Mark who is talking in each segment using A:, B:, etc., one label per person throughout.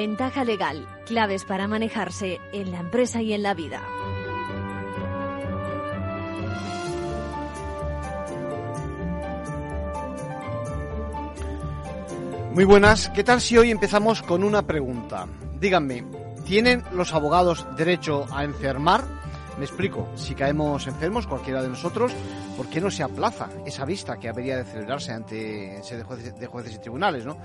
A: Ventaja legal, claves para manejarse en la empresa y en la vida.
B: Muy buenas, ¿qué tal si hoy empezamos con una pregunta? Díganme, ¿tienen los abogados derecho a enfermar? Me explico, si caemos enfermos, cualquiera de nosotros, ¿por qué no se aplaza esa vista que habría de celebrarse ante jueces y tribunales, no?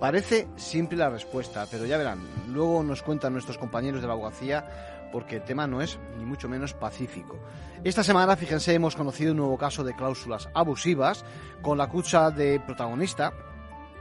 B: Parece simple la respuesta, pero ya verán, luego nos cuentan nuestros compañeros de la abogacía porque el tema no es ni mucho menos pacífico. Esta semana, fíjense, hemos conocido un nuevo caso de cláusulas abusivas con la cucha de protagonista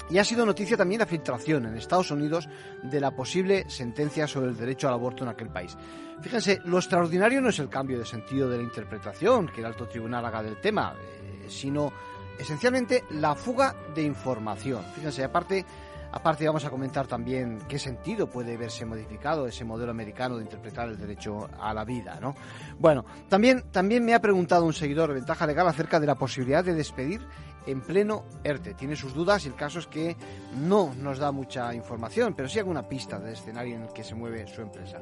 B: y ha sido noticia también la filtración en Estados Unidos de la posible sentencia sobre el derecho al aborto en aquel país. Fíjense, lo extraordinario no es el cambio de sentido de la interpretación que el alto tribunal haga del tema, eh, sino esencialmente la fuga de información. Fíjense, aparte Aparte vamos a comentar también qué sentido puede verse modificado ese modelo americano de interpretar el derecho a la vida, ¿no? Bueno, también, también me ha preguntado un seguidor de Ventaja Legal acerca de la posibilidad de despedir en pleno ERTE. Tiene sus dudas y el caso es que no nos da mucha información, pero sí alguna pista del escenario en el que se mueve su empresa.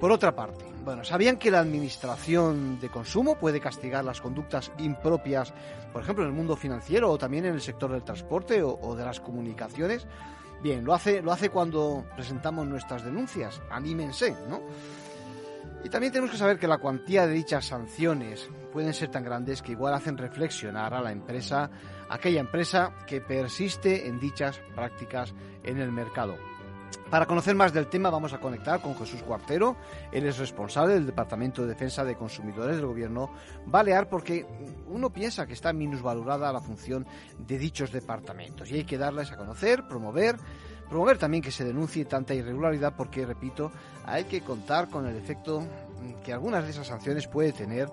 B: Por otra parte, bueno, ¿sabían que la administración de consumo puede castigar las conductas impropias, por ejemplo, en el mundo financiero o también en el sector del transporte o, o de las comunicaciones? Bien, lo hace, lo hace cuando presentamos nuestras denuncias. Anímense, ¿no? Y también tenemos que saber que la cuantía de dichas sanciones pueden ser tan grandes que igual hacen reflexionar a la empresa, aquella empresa que persiste en dichas prácticas en el mercado. Para conocer más del tema vamos a conectar con Jesús Cuartero. Él es responsable del Departamento de Defensa de Consumidores del Gobierno Balear porque uno piensa que está minusvalorada la función de dichos departamentos y hay que darles a conocer, promover, promover también que se denuncie tanta irregularidad porque, repito, hay que contar con el efecto que algunas de esas sanciones puede tener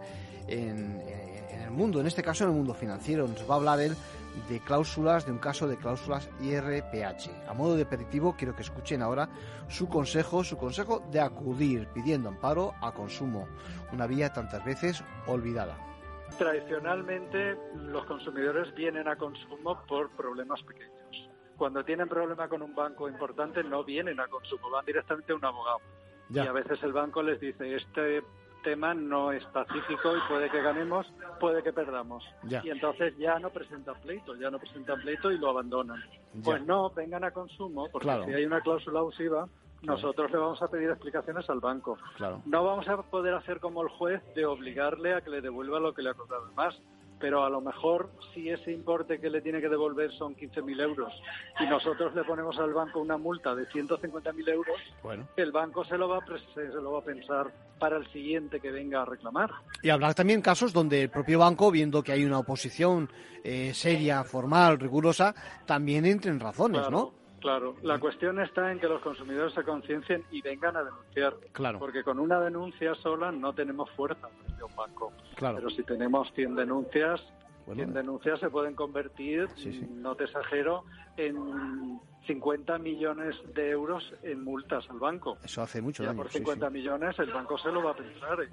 B: en, en el mundo, en este caso en el mundo financiero. Nos va a hablar él de cláusulas, de un caso de cláusulas IRPH. A modo de aperitivo, quiero que escuchen ahora su consejo, su consejo de acudir pidiendo amparo a consumo, una vía tantas veces olvidada.
C: Tradicionalmente, los consumidores vienen a consumo por problemas pequeños. Cuando tienen problema con un banco importante, no vienen a consumo, van directamente a un abogado. Ya. Y a veces el banco les dice, este tema no es pacífico y puede que ganemos, puede que perdamos.
B: Ya.
C: Y entonces ya no presentan pleito, ya no presentan pleito y lo abandonan. Ya. Pues no, vengan a consumo, porque
B: claro.
C: si hay una cláusula abusiva, nosotros le vamos a pedir explicaciones al banco.
B: Claro.
C: No vamos a poder hacer como el juez de obligarle a que le devuelva lo que le ha cobrado más pero a lo mejor si ese importe que le tiene que devolver son 15.000 euros y nosotros le ponemos al banco una multa de 150.000 euros,
B: bueno.
C: el banco se lo, va a, se lo va a pensar para el siguiente que venga a reclamar.
B: Y habrá también casos donde el propio banco, viendo que hay una oposición eh, seria, formal, rigurosa, también entre en razones,
C: claro.
B: ¿no?
C: Claro, la cuestión está en que los consumidores se conciencien y vengan a denunciar.
B: Claro.
C: Porque con una denuncia sola no tenemos fuerza frente a un banco.
B: Claro.
C: Pero si tenemos 100 denuncias,
B: Bueno.
C: 100 denuncias se pueden convertir,
B: Sí, sí.
C: no te exagero, en 50 millones de euros en multas al banco.
B: Eso hace mucho
C: Ya
B: daño.
C: por
B: sí,
C: 50
B: sí.
C: millones el banco se lo va a pensar. ¿eh?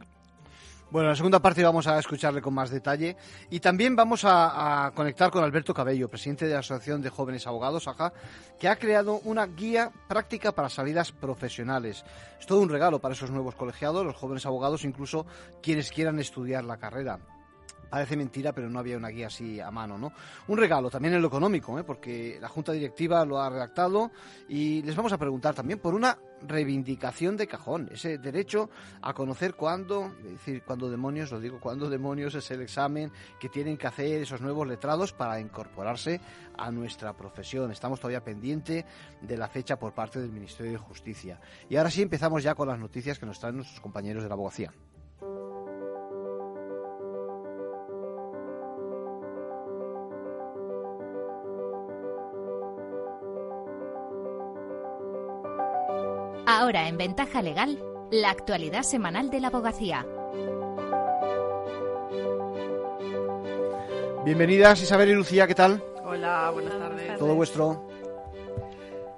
B: Bueno, en la segunda parte vamos a escucharle con más detalle y también vamos a, conectar con Alberto Cabello, presidente de la Asociación de Jóvenes Abogados, AJA, que ha creado una guía práctica para salidas profesionales. Es todo un regalo para esos nuevos colegiados, los jóvenes abogados, incluso quienes quieran estudiar la carrera. Parece mentira, pero no había una guía así a mano, ¿no? Un regalo también en lo económico, ¿eh? porque la Junta Directiva lo ha redactado y les vamos a preguntar también por una reivindicación de cajón, ese derecho a conocer cuándo, es decir, cuándo demonios, lo digo, cuándo demonios es el examen que tienen que hacer esos nuevos letrados para incorporarse a nuestra profesión. Estamos todavía pendiente de la fecha por parte del Ministerio de Justicia. Y ahora sí empezamos ya con las noticias que nos traen nuestros compañeros de la abogacía.
A: Ahora en Ventaja Legal, la actualidad semanal de la abogacía.
B: Bienvenidas Isabel y Lucía, ¿qué tal?
D: Hola, buenas tardes.
B: Todo vuestro.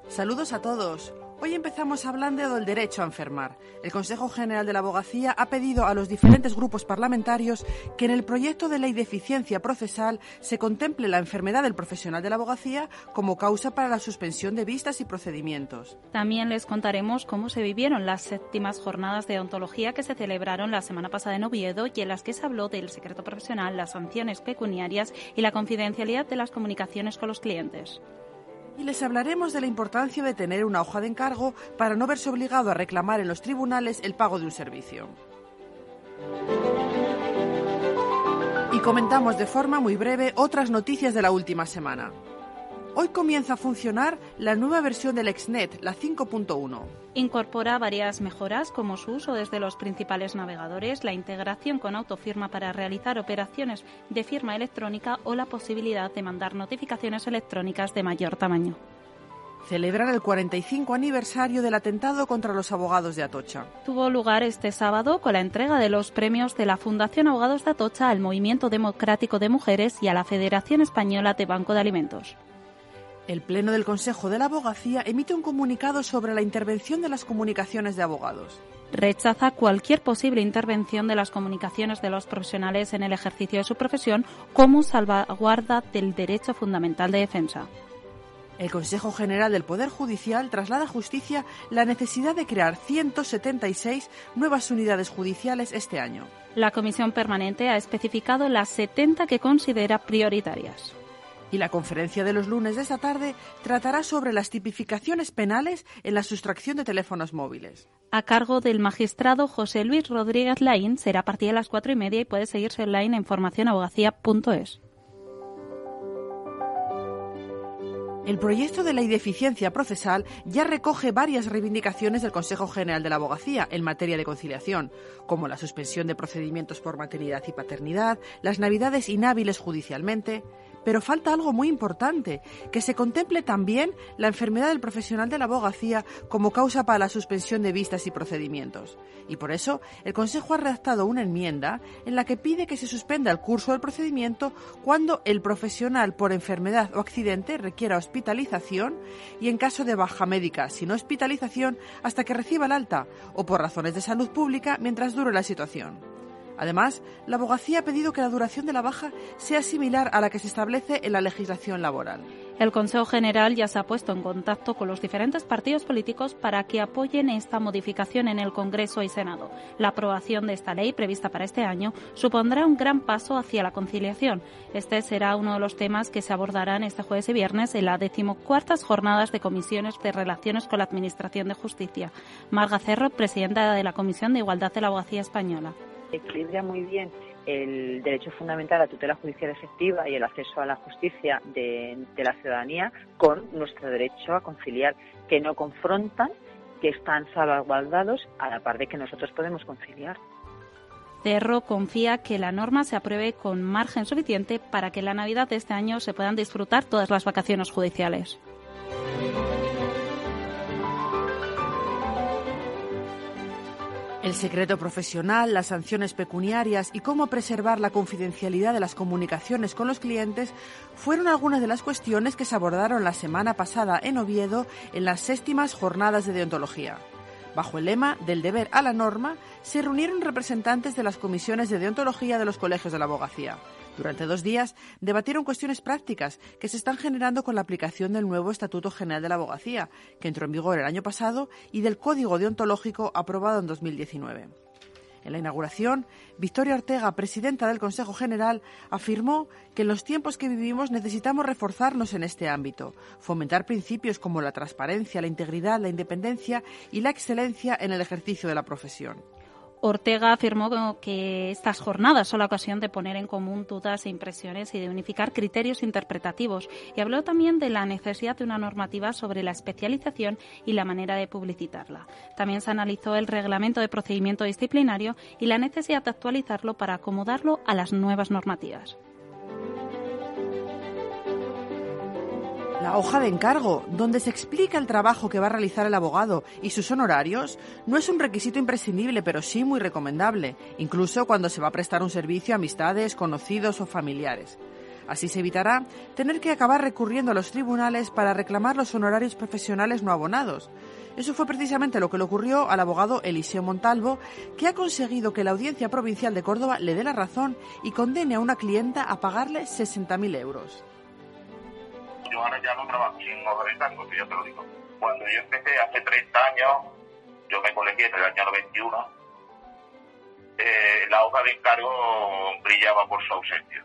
D: Saludos a todos. Hoy empezamos hablando del derecho a enfermar. El Consejo General de la Abogacía ha pedido a los diferentes grupos parlamentarios que en el proyecto de ley de eficiencia procesal se contemple la enfermedad del profesional de la abogacía como causa para la suspensión de vistas y procedimientos.
E: También les contaremos cómo se vivieron las séptimas jornadas de ontología que se celebraron la semana pasada en Oviedo y en las que se habló del secreto profesional, las sanciones pecuniarias y la confidencialidad de las comunicaciones con los clientes
D: y les hablaremos de la importancia de tener una hoja de encargo para no verse obligado a reclamar en los tribunales el pago de un servicio. Y comentamos de forma muy breve otras noticias de la última semana. Hoy comienza a funcionar la nueva versión del Exnet, la 5.1.
E: Incorpora varias mejoras como su uso desde los principales navegadores, la integración con autofirma para realizar operaciones de firma electrónica o la posibilidad de mandar notificaciones electrónicas de mayor tamaño.
D: Celebrar el 45 aniversario del atentado contra los abogados de Atocha.
E: Tuvo lugar este sábado con la entrega de los premios de la Fundación Abogados de Atocha al Movimiento Democrático de Mujeres y a la Federación Española de Banco de Alimentos.
D: El Pleno del Consejo de la Abogacía emite un comunicado sobre la intervención de las comunicaciones de abogados.
E: Rechaza cualquier posible intervención de las comunicaciones de los profesionales en el ejercicio de su profesión como salvaguarda del derecho fundamental de defensa.
D: El Consejo General del Poder Judicial traslada a Justicia la necesidad de crear 176 nuevas unidades judiciales este año.
E: La Comisión Permanente ha especificado las 70 que considera prioritarias
D: y la conferencia de los lunes de esta tarde tratará sobre las tipificaciones penales en la sustracción de teléfonos móviles.
E: A cargo del magistrado José Luis Rodríguez Laín será a partir de las cuatro y media y puede seguirse online en formacionabogacía.es.
D: El proyecto de ley de eficiencia procesal ya recoge varias reivindicaciones del Consejo General de la Abogacía en materia de conciliación, como la suspensión de procedimientos por maternidad y paternidad, las navidades inhábiles judicialmente, pero falta algo muy importante, que se contemple también la enfermedad del profesional de la abogacía como causa para la suspensión de vistas y procedimientos. Y por eso el Consejo ha redactado una enmienda en la que pide que se suspenda el curso del procedimiento cuando el profesional por enfermedad o accidente requiera hospitalización y en caso de baja médica sin hospitalización hasta que reciba el alta o por razones de salud pública mientras dure la situación. Además, la abogacía ha pedido que la duración de la baja sea similar a la que se establece en la legislación laboral.
E: El Consejo General ya se ha puesto en contacto con los diferentes partidos políticos para que apoyen esta modificación en el Congreso y Senado. La aprobación de esta ley, prevista para este año, supondrá un gran paso hacia la conciliación. Este será uno de los temas que se abordarán este jueves y viernes en las decimocuartas jornadas de comisiones de relaciones con la Administración de Justicia. Marga Cerro, presidenta de la Comisión de Igualdad de la Abogacía Española
F: equilibra muy bien el derecho fundamental a tutela judicial efectiva y el acceso a la justicia de, la ciudadanía con nuestro derecho a conciliar, que no confrontan, que están salvaguardados a la par de que nosotros podemos conciliar.
E: Cerro confía que la norma se apruebe con margen suficiente para que en la Navidad de este año se puedan disfrutar todas las vacaciones judiciales.
D: El secreto profesional, las sanciones pecuniarias y cómo preservar la confidencialidad de las comunicaciones con los clientes fueron algunas de las cuestiones que se abordaron la semana pasada en Oviedo en las séptimas jornadas de deontología. Bajo el lema del deber a la norma, se reunieron representantes de las comisiones de deontología de los colegios de la abogacía. Durante dos días debatieron cuestiones prácticas que se están generando con la aplicación del nuevo Estatuto General de la Abogacía, que entró en vigor el año pasado, y del Código Deontológico aprobado en 2019. En la inauguración, Victoria Ortega, presidenta del Consejo General, afirmó que en los tiempos que vivimos necesitamos reforzarnos en este ámbito, fomentar principios como la transparencia, la integridad, la independencia y la excelencia en el ejercicio de la profesión.
E: Ortega afirmó que estas jornadas son la ocasión de poner en común dudas e impresiones y de unificar criterios interpretativos y habló también de la necesidad de una normativa sobre la especialización y la manera de publicitarla. También se analizó el reglamento de procedimiento disciplinario y la necesidad de actualizarlo para acomodarlo a las nuevas normativas.
D: La hoja de encargo, donde se explica el trabajo que va a realizar el abogado y sus honorarios, no es un requisito imprescindible, pero sí muy recomendable, incluso cuando se va a prestar un servicio a amistades, conocidos o familiares. Así se evitará tener que acabar recurriendo a los tribunales para reclamar los honorarios profesionales no abonados. Eso fue precisamente lo que le ocurrió al abogado Eliseo Montalvo, que ha conseguido que la Audiencia Provincial de Córdoba le dé la razón y condene a una clienta a pagarle 60.000 euros.
G: Yo ahora ya no trabajo sin honorarios, yo te lo digo. Cuando yo empecé hace 30 años, yo me colegié en el año 91, eh, la hoja de encargo brillaba por su ausencia.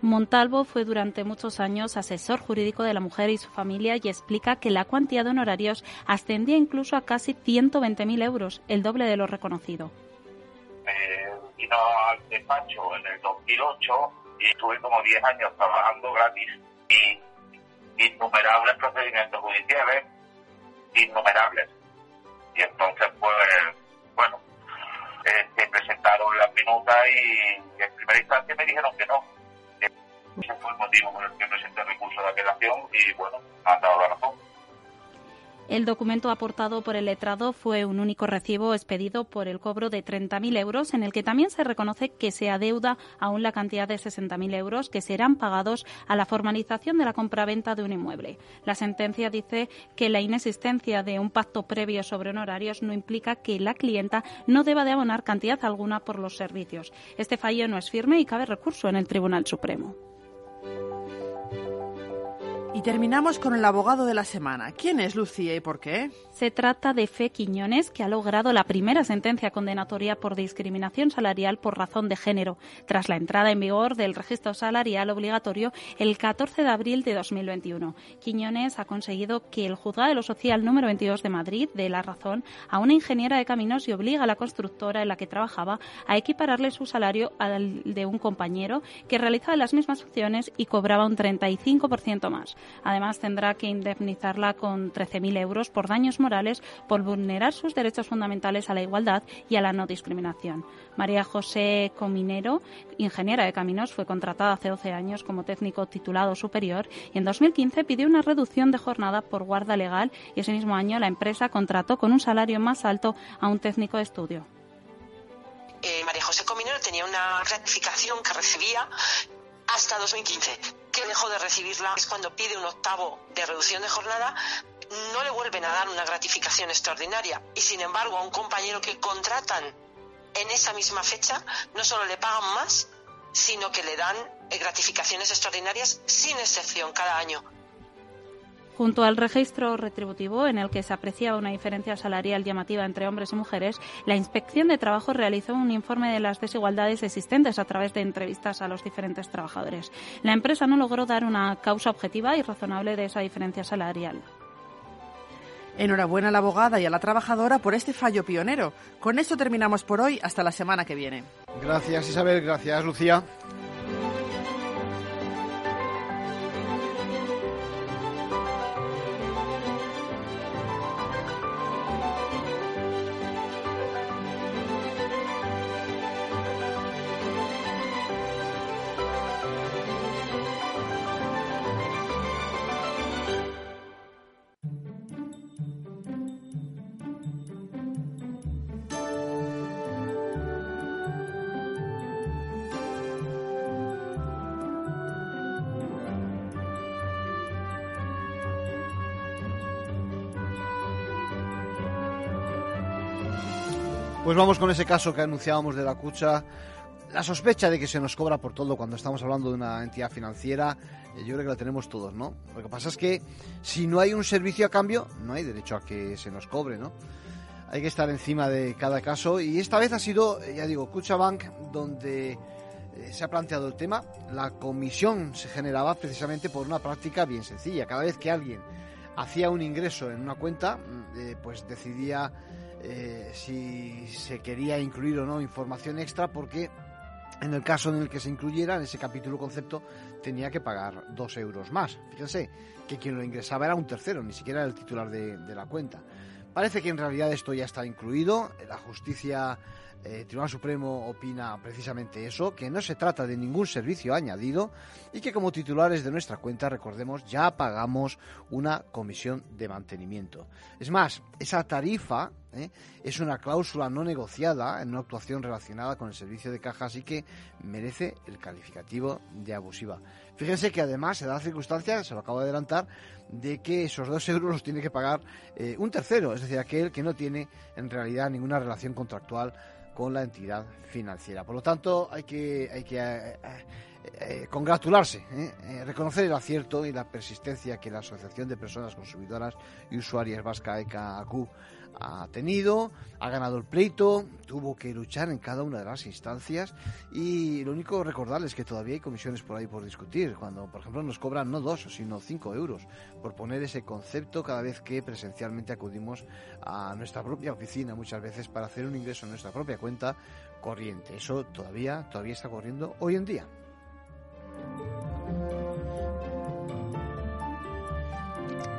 E: Montalvo fue durante muchos años asesor jurídico de la mujer y su familia y explica que la cuantía de honorarios ascendía incluso a casi 120.000 euros, el doble de lo reconocido.
G: Eh, vino al despacho en el 2008 y estuve como 10 años trabajando gratis y innumerables procedimientos judiciales, innumerables. Y entonces, pues, bueno, eh, se presentaron las minutas y en primera instancia me dijeron que no, ese fue el motivo por el que presenté el recurso de apelación y bueno, han dado la razón.
E: El documento aportado por el letrado fue un único recibo expedido por el cobro de 30.000 euros, en el que también se reconoce que se adeuda aún la cantidad de 60.000 euros que serán pagados a la formalización de la compraventa de un inmueble. La sentencia dice que la inexistencia de un pacto previo sobre honorarios no implica que la clienta no deba de abonar cantidad alguna por los servicios. Este fallo no es firme y cabe recurso en el Tribunal Supremo.
D: Terminamos con el abogado de la semana. ¿Quién es Lucía y por qué?
E: Se trata de Fe Quiñones, que ha logrado la primera sentencia condenatoria por discriminación salarial por razón de género, tras la entrada en vigor del registro salarial obligatorio el 14 de abril de 2021. Quiñones ha conseguido que el juzgado de lo social número 22 de Madrid dé la razón a una ingeniera de caminos y obliga a la constructora en la que trabajaba a equipararle su salario al de un compañero que realizaba las mismas funciones y cobraba un 35% más. Además, tendrá que indemnizarla con 13.000 euros por daños morales por vulnerar sus derechos fundamentales a la igualdad y a la no discriminación. María José Cominero, ingeniera de caminos, fue contratada hace 12 años como técnico titulado superior y en 2015 pidió una reducción de jornada por guarda legal y ese mismo año la empresa contrató con un salario más alto a un técnico de estudio.
H: Eh, María José Cominero tenía una gratificación que recibía hasta 2015, que dejó de recibirla. Es cuando pide un octavo de reducción de jornada, no le vuelven a dar una gratificación extraordinaria. Y sin embargo, a un compañero que contratan en esa misma fecha, no solo le pagan más, sino que le dan eh, gratificaciones extraordinarias sin excepción cada año.
E: Junto al registro retributivo, en el que se aprecia una diferencia salarial llamativa entre hombres y mujeres, la Inspección de Trabajo realizó un informe de las desigualdades existentes a través de entrevistas a los diferentes trabajadores. La empresa no logró dar una causa objetiva y razonable de esa diferencia salarial.
D: Enhorabuena a la abogada y a la trabajadora por este fallo pionero. Con esto terminamos por hoy. Hasta la semana que viene.
B: Gracias Isabel, gracias Lucía. Pues vamos con ese caso que anunciábamos de la Cucha. La sospecha de que se nos cobra por todo cuando estamos hablando de una entidad financiera, eh, yo creo que la tenemos todos, ¿no? Lo que pasa es que si no hay un servicio a cambio, no hay derecho a que se nos cobre, ¿no? Hay que estar encima de cada caso y esta vez ha sido, eh, ya digo, Bank donde eh, se ha planteado el tema. La comisión se generaba precisamente por una práctica bien sencilla. Cada vez que alguien hacía un ingreso en una cuenta, mm, pues decidía eh, si se quería incluir o no información extra porque en el caso en el que se incluyera en ese capítulo concepto tenía que pagar dos euros más. Fíjense que quien lo ingresaba era un tercero, ni siquiera era el titular de, la cuenta. Parece que en realidad esto ya está incluido. La justicia el eh, Tribunal Supremo opina precisamente eso, que no se trata de ningún servicio añadido y que como titulares de nuestra cuenta, recordemos, ya pagamos una comisión de mantenimiento. Es más, esa tarifa ¿eh? es una cláusula no negociada en una actuación relacionada con el servicio de cajas y que merece el calificativo de abusiva. Fíjense que además se da la circunstancia, se lo acabo de adelantar, de que esos dos euros los tiene que pagar eh, un tercero, es decir, aquel que no tiene en realidad ninguna relación contractual con la entidad financiera. Por lo tanto, hay que, hay que eh, eh, eh, congratularse, reconocer el acierto y la persistencia que la Asociación de Personas Consumidoras y Usuarias Vasca ECA-ACU ha tenido, ha ganado el pleito, tuvo que luchar en cada una de las instancias y lo único recordarles es que todavía hay comisiones por ahí por discutir, cuando por ejemplo nos cobran no dos, sino cinco euros por poner ese concepto cada vez que presencialmente acudimos a nuestra propia oficina muchas veces para hacer un ingreso en nuestra propia cuenta corriente. Eso todavía, todavía está corriendo hoy en día.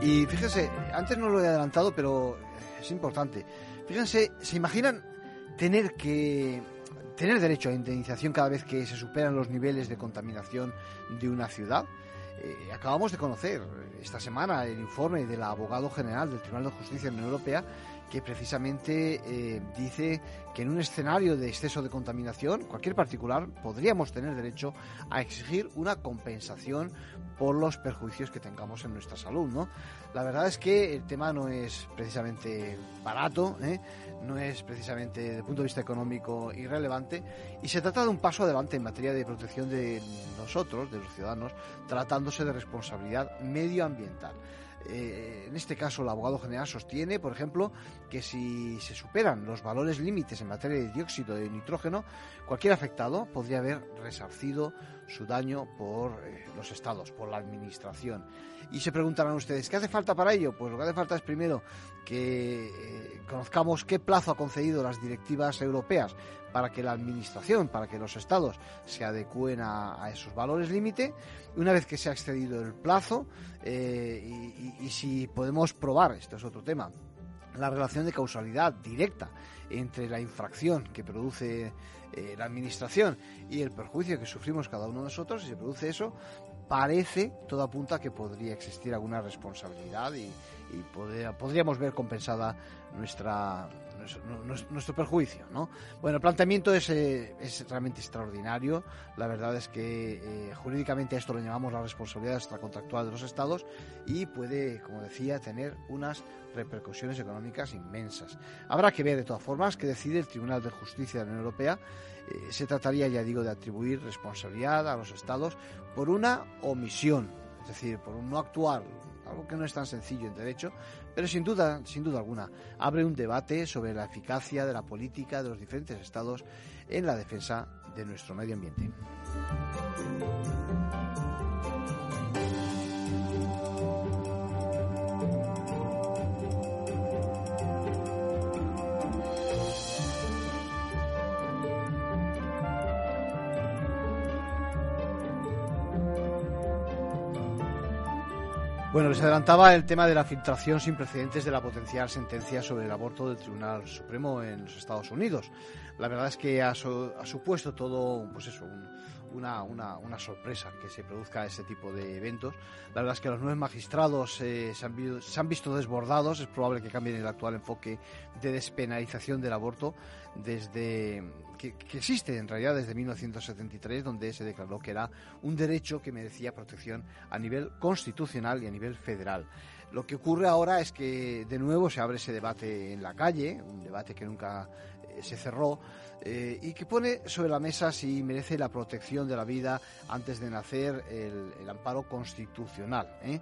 B: Y fíjense, antes no lo he adelantado, pero es importante. Fíjense, ¿se imaginan tener que tener derecho a indemnización cada vez que se superan los niveles de contaminación de una ciudad? Eh, acabamos de conocer esta semana el informe del abogado general del Tribunal de Justicia de la Unión Europea que precisamente eh, dice que en un escenario de exceso de contaminación, cualquier particular podríamos tener derecho a exigir una compensación por los perjuicios que tengamos en nuestra salud, ¿no? La verdad es que el tema no es precisamente barato, ¿eh? no es precisamente desde el punto de vista económico irrelevante y se trata de un paso adelante en materia de protección de nosotros, de los ciudadanos, tratándose de responsabilidad medioambiental. Eh, en este caso, el abogado general sostiene, por ejemplo, que si se superan los valores límites en materia de dióxido de nitrógeno, cualquier afectado podría haber resarcido su daño por eh, los estados, por la administración. Y se preguntarán ustedes, ¿qué hace falta para ello? Pues lo que hace falta es primero que eh, conozcamos qué plazo ha concedido las directivas europeas para que la administración, para que los estados se adecúen a, esos valores límite. Una vez que se ha excedido el plazo eh, y, si podemos probar, esto es otro tema, la relación de causalidad directa entre la infracción que produce eh, la administración y el perjuicio que sufrimos cada uno de nosotros, si se produce eso, parece, todo apunta que podría existir alguna responsabilidad y, podríamos ver compensada nuestra nuestro, perjuicio, ¿no? Bueno, el planteamiento es, eh, es realmente extraordinario. La verdad es que eh, jurídicamente a esto lo llamamos la responsabilidad extracontractual de los estados y puede, como decía, tener unas repercusiones económicas inmensas. Habrá que ver, de todas formas, que decide el Tribunal de Justicia de la Unión Europea. Eh, se trataría, ya digo, de atribuir responsabilidad a los estados por una omisión, es decir, por un no actuar algo que no es tan sencillo en derecho, pero sin duda, sin duda alguna, abre un debate sobre la eficacia de la política de los diferentes estados en la defensa de nuestro medio ambiente. Bueno, les adelantaba el tema de la filtración sin precedentes de la potencial sentencia sobre el aborto del Tribunal Supremo en los Estados Unidos. La verdad es que ha, supuesto todo, pues eso, una, una, una, sorpresa que se produzca ese tipo de eventos. La verdad es que los nueve magistrados eh, se, han, se, han, visto desbordados. Es probable que cambien el actual enfoque de despenalización del aborto desde que, existe en realidad desde 1973, donde se declaró que era un derecho que merecía protección a nivel constitucional y a nivel federal. Lo que ocurre ahora es que de nuevo se abre ese debate en la calle, un debate que nunca eh, se cerró eh, y que pone sobre la mesa si merece la protección de la vida antes de nacer el, amparo constitucional. ¿eh?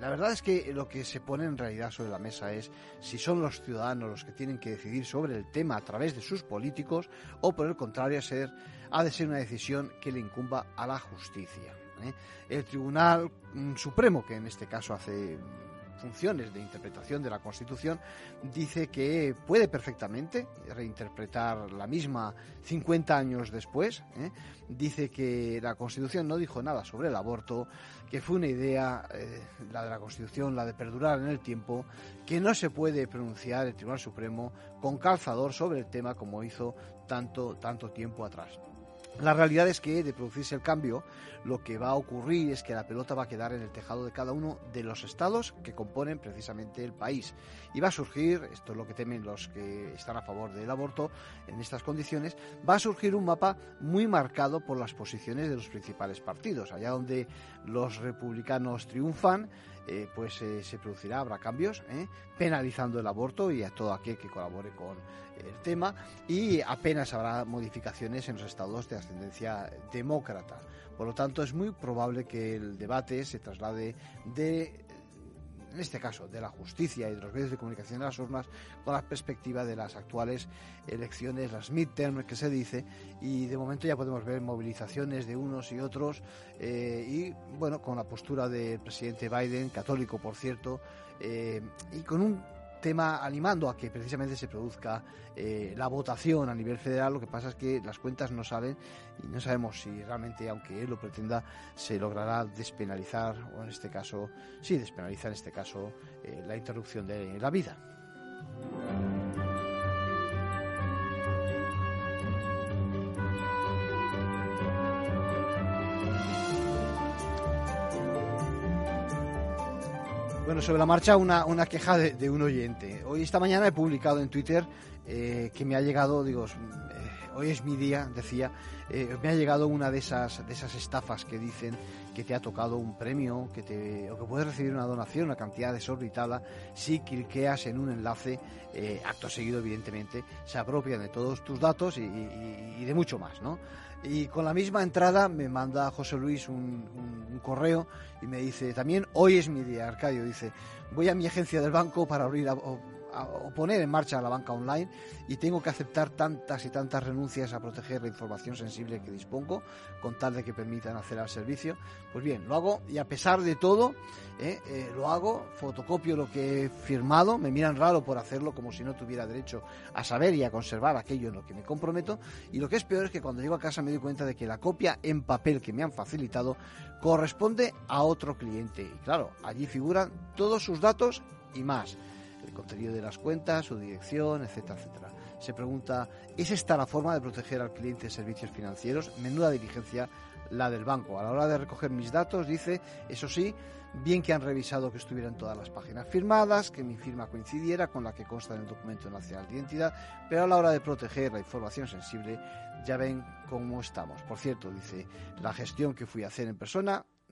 B: la verdad es que lo que se pone en realidad sobre la mesa es si son los ciudadanos los que tienen que decidir sobre el tema a través de sus políticos o por el contrario ser, ha de ser una decisión que le incumba a la justicia. El Tribunal mm, Supremo, que en este caso hace funciones de interpretación de la Constitución, dice que puede perfectamente reinterpretar la misma 50 años después. ¿eh? Dice que la Constitución no dijo nada sobre el aborto, que fue una idea, eh, la de la Constitución, la de perdurar en el tiempo, que no se puede pronunciar el Tribunal Supremo con calzador sobre el tema como hizo tanto, tanto tiempo atrás. La realidad es que de producirse el cambio, lo que va a ocurrir es que la pelota va a quedar en el tejado de cada uno de los estados que componen precisamente el país. Y va a surgir, esto es lo que temen los que están a favor del aborto en estas condiciones, va a surgir un mapa muy marcado por las posiciones de los principales partidos. Allá donde los republicanos triunfan, eh, pues eh, se producirá, habrá cambios, ¿eh? penalizando el aborto y a todo aquel que colabore con el tema y apenas habrá modificaciones en los estados de ascendencia demócrata. Por lo tanto, es muy probable que el debate se traslade de en este caso, de la justicia y de los medios de comunicación de las urnas, con la perspectiva de las actuales elecciones, las midterm que se dice, y de momento ya podemos ver movilizaciones de unos y otros, eh, y bueno, con la postura del presidente Biden, católico por cierto, eh, y con un tema animando a que precisamente se produzca eh, la votación a nivel federal. Lo que pasa es que las cuentas no salen y no sabemos si realmente, aunque él lo pretenda, se logrará despenalizar o en este caso, sí, despenalizar en este caso eh, la interrupción de la vida. Bueno, sobre la marcha una, una queja de, un oyente. Hoy, esta mañana he publicado en Twitter eh, que me ha llegado, digo, eh, hoy es mi día, decía, eh, me ha llegado una de esas, de esas estafas que dicen que te ha tocado un premio, que te, o que puedes recibir una donación, una cantidad desorbitada, si cliqueas en un enlace, acto seguido, evidentemente, se apropian de todos tus datos y, y de mucho más, ¿no? Y con la misma entrada me manda José Luis un, correo y me dice, también hoy es mi día, Arcadio, dice, voy a mi agencia del banco para abrir o poner en marcha la banca online y tengo que aceptar tantas y tantas renuncias a proteger la información sensible que dispongo con tal de que permitan hacer al servicio. Pues bien, lo hago y a pesar de todo, eh, eh, lo hago, fotocopio lo que he firmado, me miran raro por hacerlo como si no tuviera derecho a saber y a conservar aquello en lo que me comprometo. Y lo que es peor es que cuando llego a casa me doy cuenta de que la copia en papel que me han facilitado corresponde a otro cliente. Y claro, allí figuran todos sus datos y más el contenido de las cuentas, su dirección, etcétera, etcétera. Se pregunta, ¿es esta la forma de proteger al cliente de servicios financieros? Menuda diligencia la del banco. A la hora de recoger mis datos, dice, eso sí, bien que han revisado que estuvieran todas las páginas firmadas, que mi firma coincidiera con la que consta en el documento nacional de identidad, pero a la hora de proteger la información sensible, ya ven cómo estamos. Por cierto, dice, la gestión que fui a hacer en persona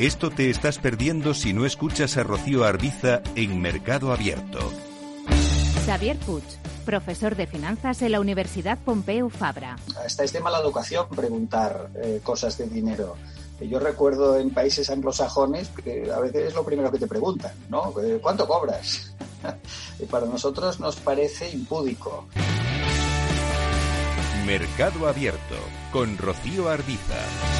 I: Esto te estás perdiendo si no escuchas a Rocío Arbiza en Mercado Abierto.
J: Xavier Puig, profesor de finanzas en la Universidad Pompeu Fabra.
K: Hasta es de mala educación preguntar eh, cosas de dinero. Yo recuerdo en países anglosajones que a veces es lo primero que te preguntan, ¿no? Eh, ¿Cuánto cobras? y para nosotros nos parece impúdico.
I: Mercado Abierto con Rocío Arbiza.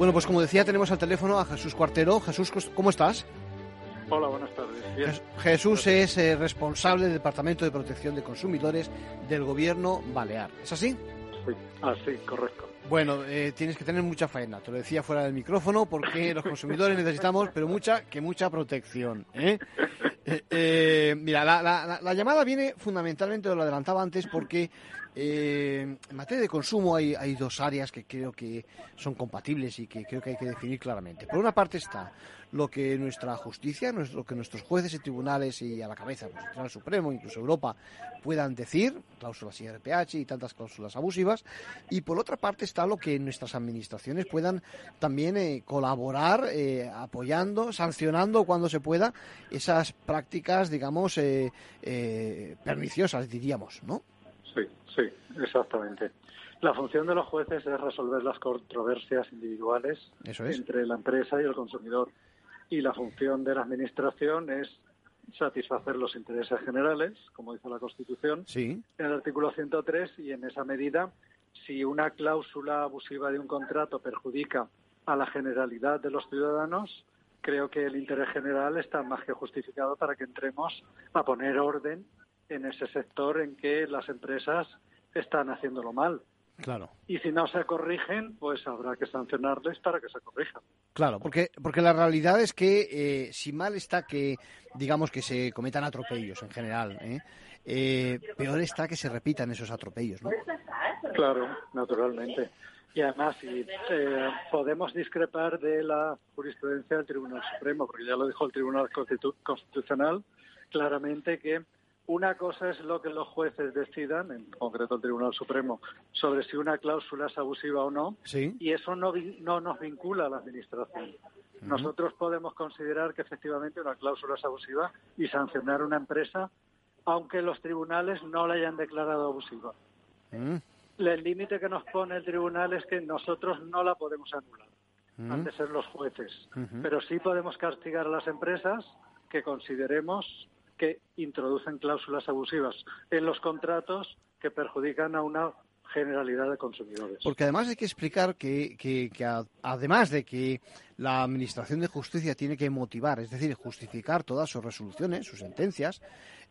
B: Bueno, pues como decía, tenemos al teléfono a Jesús Cuartero. Jesús, ¿cómo estás?
C: Hola, buenas tardes.
B: Jesús es eh, responsable del Departamento de Protección de Consumidores del Gobierno Balear. ¿Es así?
C: Sí, así, correcto.
B: Bueno, eh, tienes que tener mucha faena, te lo decía fuera del micrófono, porque los consumidores necesitamos, pero mucha, que mucha protección. ¿eh? mira, la, llamada viene fundamentalmente, lo adelantaba antes, porque en materia de consumo hay, hay dos áreas que creo que son compatibles y que creo que hay que definir claramente. Por una parte está lo que nuestra justicia, lo que nuestros jueces y tribunales y a la cabeza, pues, el Tribunal Supremo, incluso Europa, puedan decir, cláusulas IRPH y tantas cláusulas abusivas, y por otra parte está lo que nuestras administraciones puedan también eh, colaborar eh, apoyando, sancionando cuando se pueda esas prácticas, digamos, eh, perniciosas, diríamos, ¿no?
C: Sí, sí, exactamente. La función de los jueces es resolver las controversias individuales entre la empresa y el consumidor. Y la función de la Administración es satisfacer los intereses generales, como dice la Constitución,
B: en
C: el artículo 103, y en esa medida, si una cláusula abusiva de un contrato perjudica a la generalidad de los ciudadanos, creo que el interés general está más que justificado para que entremos a poner orden en ese sector en que las empresas están haciéndolo mal.
B: Claro.
C: Y si no se corrigen, pues habrá que sancionarles para que se corrijan.
B: Claro, porque, porque la realidad es que eh, si mal está que, digamos, que se cometan atropellos en general, ¿eh? Eh, peor está que se repitan esos atropellos, ¿no?
C: Claro, naturalmente. Y además, si podemos discrepar de la jurisprudencia del Tribunal Supremo, porque ya lo dijo el Tribunal Constitucional claramente que una cosa es lo que los jueces decidan, en concreto el Tribunal Supremo, sobre si una cláusula es abusiva o no, y eso no, no nos vincula a la Administración. Nosotros podemos considerar que efectivamente una cláusula es abusiva y sancionar una empresa, aunque los tribunales no la hayan declarado abusiva. El límite que nos pone el tribunal es que nosotros no la podemos anular, han de ser los jueces. Pero sí podemos castigar a las empresas que consideremos que introducen cláusulas abusivas en los contratos que perjudican a una generalidad de consumidores.
B: Porque además hay que explicar que, que, además de que la Administración de Justicia tiene que motivar, es decir, justificar todas sus resoluciones, sus sentencias,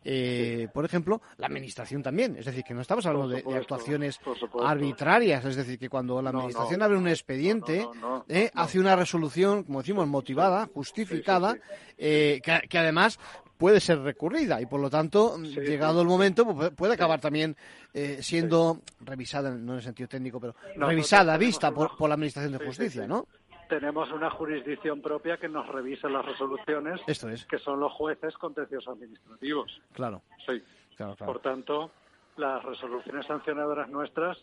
B: eh, por ejemplo, la Administración también. Es decir, que no estamos hablando de, actuaciones arbitrarias. Es decir, que cuando la Administración abre un expediente, eh, hace una resolución, como decimos, motivada, justificada, eh, que, que, además puede ser recurrida. Y por lo tanto, llegado el momento, pues, puede acabar también eh, siendo revisada, no en el sentido técnico, pero revisada, vista por, la Administración de Justicia, ¿no?
C: Tenemos una jurisdicción propia que nos revisa las resoluciones,
B: Esto es.
C: que son los jueces contenciosos administrativos.
B: Claro.
C: Sí. Por tanto, las resoluciones sancionadoras nuestras,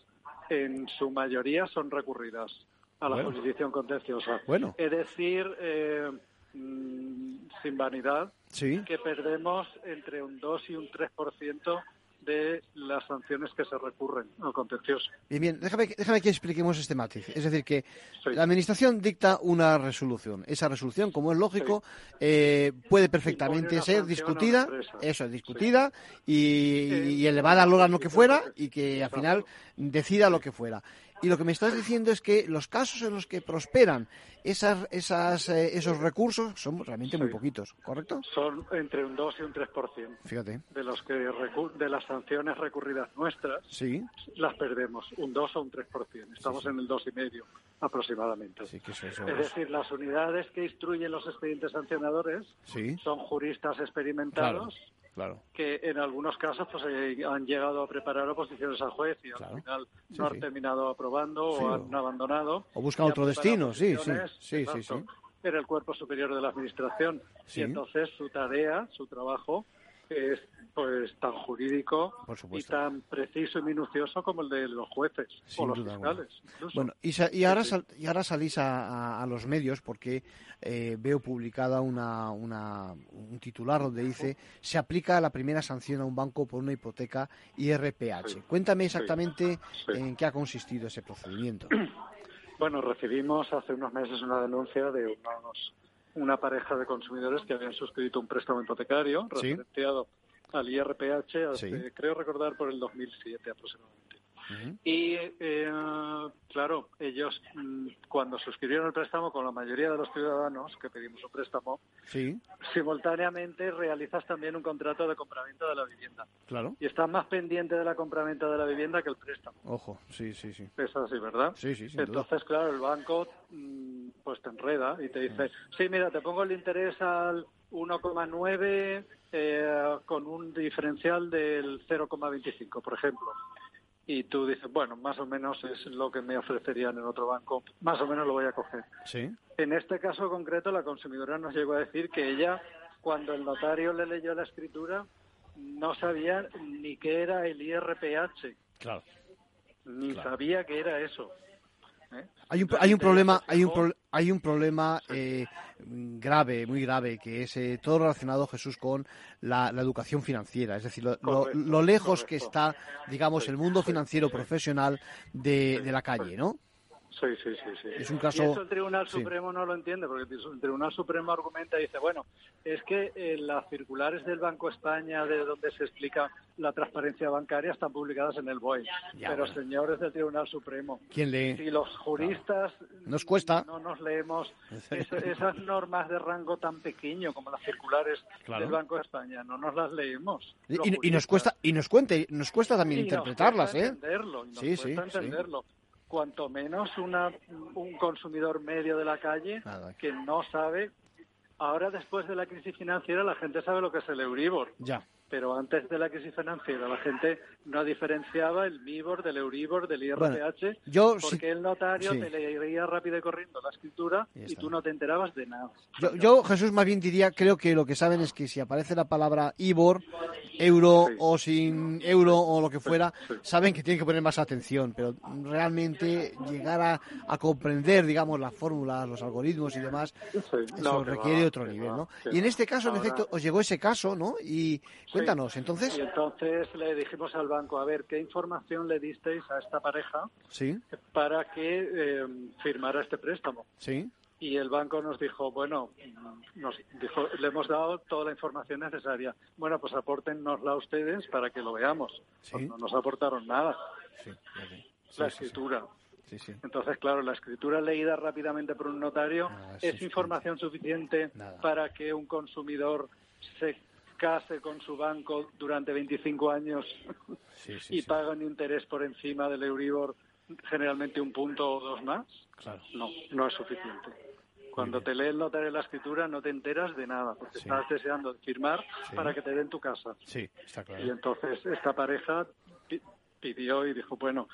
C: en su mayoría, son recurridas a la jurisdicción contenciosa.
B: Bueno.
C: Es decir, eh, mm, sin vanidad, que perdemos entre un 2 y un 3% de las sanciones que se recurren al contencioso.
B: Bien, bien, déjame, déjame que expliquemos este matiz. Es decir, que la Administración dicta una resolución. Esa resolución, como es lógico, eh, puede perfectamente ser discutida, eso es, discutida y, elevada al órgano que fuera y que al final decida lo que fuera. Y lo que me estás diciendo es que los casos en los que prosperan esas, esas, eh, esos recursos son realmente muy poquitos, ¿correcto?
C: Son entre un 2 y un 3%.
B: Fíjate.
C: De, los que de las sanciones recurridas nuestras,
B: sí.
C: las perdemos, un 2 o un 3%. Estamos en el 2,5% aproximadamente.
B: Sí, que eso,
C: es decir, las unidades que instruyen los expedientes sancionadores son juristas experimentados que en algunos casos pues eh, han llegado a preparar oposiciones al juez y al final no han terminado aprobando o han abandonado.
B: O buscan otro destino, sí, sí, sí, sí,
C: En el cuerpo superior de la administración. Y entonces su tarea, su trabajo, es pues tan jurídico y tan preciso y minucioso como el de los jueces o los fiscales.
B: Bueno, y, ahora, y ahora salís a, los medios porque eh, veo publicada una, una, un titular donde dice se aplica la primera sanción a un banco por una hipoteca IRPH. Cuéntame exactamente en qué ha consistido ese procedimiento.
C: Bueno, recibimos hace unos meses una denuncia de unos, una pareja de consumidores que habían suscrito un préstamo hipotecario referenciado al IRPH, creo recordar por el 2007 aproximadamente. Y eh, claro, ellos mm, cuando suscribieron el préstamo con la mayoría de los ciudadanos que pedimos un préstamo,
B: sí.
C: simultáneamente realizas también un contrato de compraventa de la vivienda.
B: Claro.
C: Y estás más pendiente de la compraventa de la vivienda que el préstamo.
B: Ojo, sí, sí, sí.
C: Es así, ¿verdad?
B: Sí, sí, sí.
C: Entonces, claro, el banco mm, pues te enreda y te dice, sí, mira, te pongo el interés al 1,9 eh, con un diferencial del 0,25, por ejemplo. Y tú dices, bueno, más o menos es lo que me ofrecerían en otro banco, más o menos lo voy a coger.
B: Sí.
C: En este caso concreto, la consumidora nos llegó a decir que ella, cuando el notario le leyó la escritura, no sabía ni qué era el IRPH.
B: Claro.
C: Ni sabía qué era eso.
B: ¿Eh? Hay un, hay un problema, hay un, hay un problema eh, grave, muy grave, que es eh, todo relacionado, Jesús, con la, educación financiera. Es decir, lo, lejos que está, digamos, el mundo financiero profesional de, de la calle, ¿no?
C: Sí, sí, sí, sí.
B: Es un caso...
C: Y eso el Tribunal Supremo no lo entiende, porque el Tribunal Supremo argumenta y dice, bueno, es que eh, las circulares del Banco España, de donde se explica la transparencia bancaria, están publicadas en el BOE. Pero, señores del Tribunal Supremo,
B: ¿quién lee?
C: si los juristas
B: nos cuesta.
C: no nos leemos esas normas de rango tan pequeño como las circulares del Banco de España, no nos las leemos.
B: Y, nos cuesta y nos cuente, nos cuesta también interpretarlas,
C: ¿eh? Entenderlo, sí, sí, entenderlo cuanto menos una, un consumidor medio de la calle que no sabe. Ahora, después de la crisis financiera, la gente sabe lo que es el Euribor.
B: Ya
C: pero antes de la crisis financiera la gente no diferenciaba el MIBOR del Euribor del IRPH porque el notario te leía rápido y corriendo la escritura y, tú no te enterabas de nada.
B: Yo, Jesús, más bien diría, creo que lo que saben es que si aparece la palabra IBOR, euro o sin euro o lo que fuera, saben que tienen que poner más atención, pero realmente llegar a, comprender, digamos, las fórmulas, los algoritmos y demás, eso requiere otro nivel, ¿no? Y en este caso, en efecto, os llegó ese caso, ¿no? Y Cuéntanos, entonces.
C: Y entonces le dijimos al banco, a ver, ¿qué información le disteis a esta pareja
B: sí.
C: para que eh, firmara este préstamo?
B: Sí.
C: Y el banco nos dijo, bueno, nos dijo, le hemos dado toda la información necesaria. Bueno, pues apórtennosla ustedes para que lo veamos. Pues no nos aportaron nada.
B: Sí,
C: la escritura. Entonces, claro, la escritura leída rápidamente por un notario ah, es información suficiente para que un consumidor se case con su banco durante 25 años y paga un interés por encima del Euribor, generalmente un punto o dos más, no, no es suficiente. Cuando te lee el notario la escritura no te enteras de nada, porque estás deseando firmar para que te den tu casa.
B: Sí, está claro.
C: Y entonces esta pareja pidió y dijo, bueno,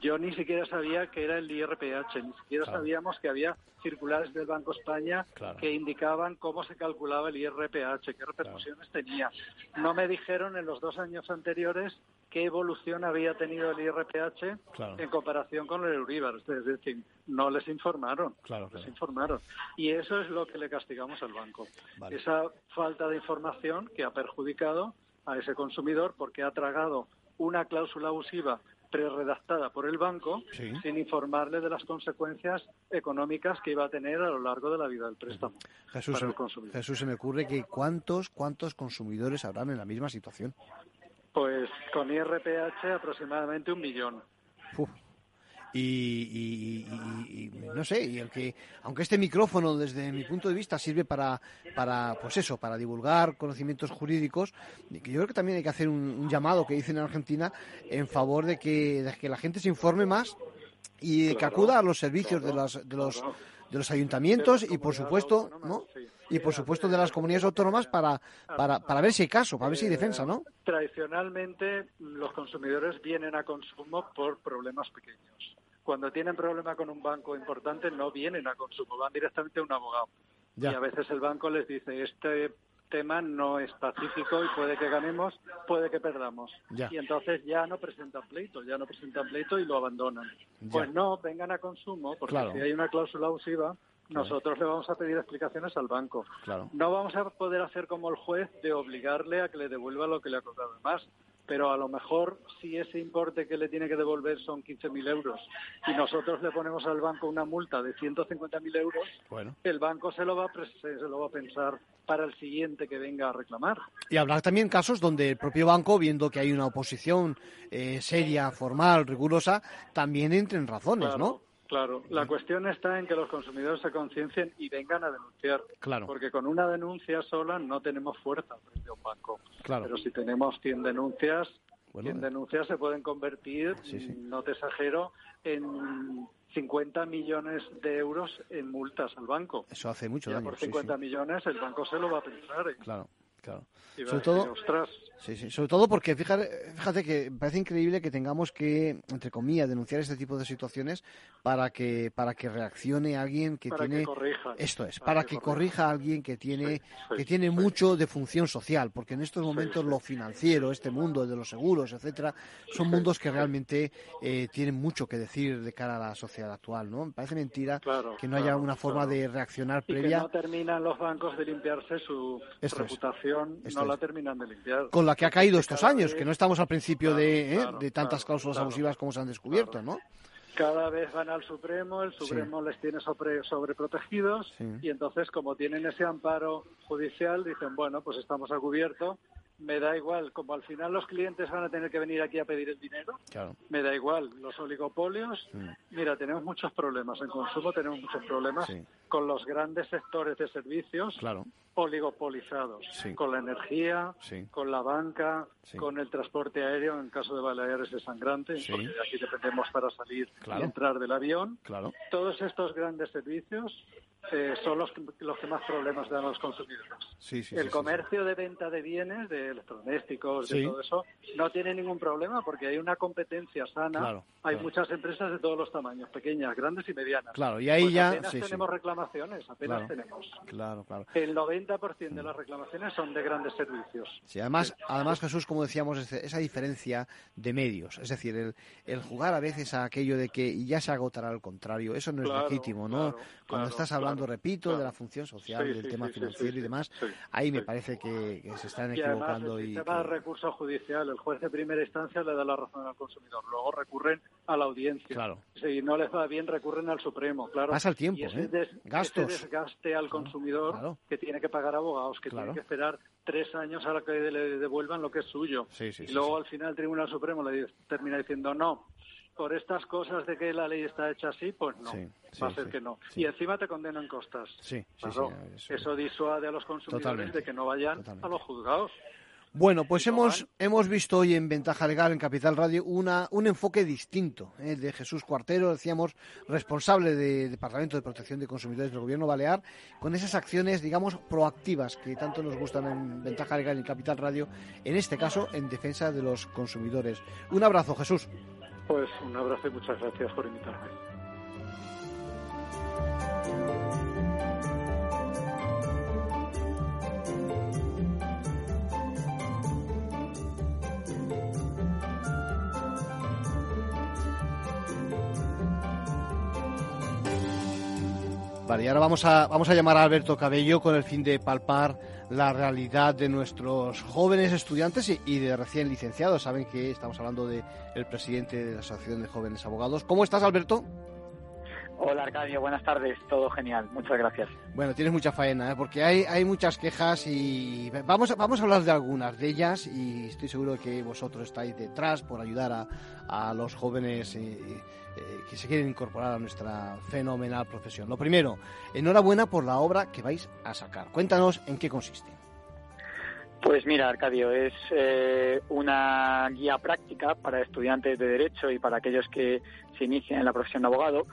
C: yo ni siquiera sabía que era el IRPH, ni siquiera sabíamos que había circulares del Banco España que indicaban cómo se calculaba el IRPH, qué repercusiones tenía. No me dijeron en los dos años anteriores qué evolución había tenido el IRPH en comparación con el Euribor. Es decir, no les informaron. Les informaron. Y eso es lo que le castigamos al banco. Esa falta de información que ha perjudicado a ese consumidor porque ha tragado una cláusula abusiva preredactada por el banco sin informarle de las consecuencias económicas que iba a tener a lo largo de la vida del préstamo.
B: Jesús, Jesús se me ocurre que cuántos cuántos consumidores habrán en la misma situación.
C: Pues con IRPH aproximadamente un millón.
B: Y, no sé, y el que, aunque este micrófono desde mi punto de vista sirve para, para pues eso, para divulgar conocimientos jurídicos, yo creo que también hay que hacer un, llamado que dicen en Argentina en favor de que, de que la gente se informe más y que acuda a los servicios de, los, de, los, de los ayuntamientos y por supuesto, ¿no? y por supuesto de las comunidades autónomas para, para, para ver si hay caso, para ver si hay defensa, ¿no?
C: Tradicionalmente los consumidores vienen a consumo por problemas pequeños. Cuando tienen problema con un banco importante no vienen a consumo, van directamente a un abogado. Y a veces el banco les dice, este tema no es pacífico y puede que ganemos, puede que perdamos. Y entonces ya no presentan pleito, ya no presentan pleito y lo abandonan. Pues no, vengan a consumo, porque si hay una cláusula abusiva, nosotros le vamos a pedir explicaciones al banco. No vamos a poder hacer como el juez de obligarle a que le devuelva lo que le ha cobrado más, pero a lo mejor si ese importe que le tiene que devolver son 15.000 euros y nosotros le ponemos al banco una multa de 150.000 euros, el banco se lo, va a se lo va a pensar para el siguiente que venga a reclamar.
B: Y habrá también casos donde el propio banco, viendo que hay una oposición eh, seria, formal, rigurosa, también entre en razones, ¿no?
C: Claro, la cuestión está en que los consumidores se conciencien y vengan a denunciar.
B: Claro.
C: Porque con una denuncia sola no tenemos fuerza frente a un banco.
B: Claro.
C: Pero si tenemos 100 denuncias, 100 denuncias se pueden convertir, no te exagero, en 50 millones de euros en multas al banco.
B: Eso hace mucho
C: daño. por 50 millones el banco se lo va a pensar. ¿eh?
B: Claro. Claro. Sobre todo, sí, sí, sobre todo porque fíjate, fíjate que parece increíble que tengamos que, entre comillas, denunciar este tipo de situaciones para que para que reaccione alguien que tiene esto es, para, que, corrija. a alguien que tiene que tiene mucho de función social, porque en estos momentos lo financiero, este mundo de los seguros, etcétera, son mundos que realmente eh, tienen mucho que decir de cara a la sociedad actual, ¿no? Me parece mentira que no haya una forma de reaccionar previa. Y que
C: no terminan los bancos de limpiarse su reputación, no la terminan de limpiar.
B: Con la que ha caído estos años, que no estamos al principio de, ¿eh? de tantas cláusulas abusivas como se han descubierto, ¿no?
C: cada vez van al Supremo, el Supremo les tiene sobre, sobreprotegidos y entonces como tienen ese amparo judicial dicen, bueno, pues estamos a cubierto. Me da igual, como al final los clientes van a tener que venir aquí a pedir el dinero, me da igual, los oligopolios, mira, tenemos muchos problemas en consumo, tenemos muchos problemas con los grandes sectores de servicios oligopolizados, con la energía, con la banca, con el transporte aéreo, en caso de Baleares de sangrante, porque aquí dependemos para salir y entrar del avión. Todos estos grandes servicios eh, son los que, los que más problemas dan a los consumidores. el comercio de venta de bienes, de electrodomésticos, de todo eso, no tiene ningún problema porque hay una competencia sana. hay muchas empresas de todos los tamaños, pequeñas, grandes y medianas.
B: Claro, y ahí
C: pues
B: ya
C: tenemos reclamaciones, apenas tenemos.
B: Claro, claro.
C: El 90% de las reclamaciones son de grandes servicios.
B: Sí, además, además Jesús, como decíamos, esa diferencia de medios, es decir, el, el jugar a veces a aquello de que ya se agotará al contrario, eso no es legítimo, ¿no? Cuando estás hablando, repito, de la función social, del tema financiero y demás, ahí me parece que, se están equivocando.
C: Y
B: el
C: sistema de recurso judicial, el juez de primera instancia le da la razón al consumidor, luego recurren a la audiencia.
B: Claro.
C: Si no les va bien, recurren al Supremo, claro.
B: Pasa el tiempo,
C: y ese,
B: ¿eh? Gastos.
C: desgaste al consumidor que tiene que pagar abogados, que tiene que esperar tres años a la que le devuelvan lo que es suyo. y luego al final el Tribunal Supremo le termina diciendo no, por estas cosas de que la ley está hecha así, pues no, va a ser que no. Y encima te condenan costas.
B: Sí,
C: eso, disuade a los consumidores de que no vayan a los juzgados.
B: Bueno, pues hemos, hemos visto hoy en Ventaja Legal, en Capital Radio, una, un enfoque distinto el ¿eh? de Jesús Cuartero, decíamos, responsable del Departamento de Protección de Consumidores del Gobierno Balear, con esas acciones, digamos, proactivas que tanto nos gustan en Ventaja Legal y en Capital Radio, en este caso, en defensa de los consumidores. Un abrazo, Jesús.
C: Pues un abrazo y muchas gracias por invitarme.
B: Vale, y ahora vamos a, vamos a llamar a Alberto Cabello con el fin de palpar la realidad de nuestros jóvenes estudiantes y, de recién licenciados. Saben que estamos hablando del el presidente de la Asociación de Jóvenes Abogados. ¿Cómo estás, Alberto?
L: Hola Arcadio, buenas tardes, todo genial, muchas gracias.
B: Bueno, tienes mucha faena, ¿eh? porque hay, hay muchas quejas y vamos, vamos a hablar de algunas de ellas y estoy seguro que vosotros estáis detrás por ayudar a, a los jóvenes eh, eh, que se quieren incorporar a nuestra fenomenal profesión. Lo primero, enhorabuena por la obra que vais a sacar. Cuéntanos en qué consiste.
L: Pues mira, Arcadio, es eh, una guía práctica para estudiantes de Derecho y para aquellos que se inician en la profesión de abogado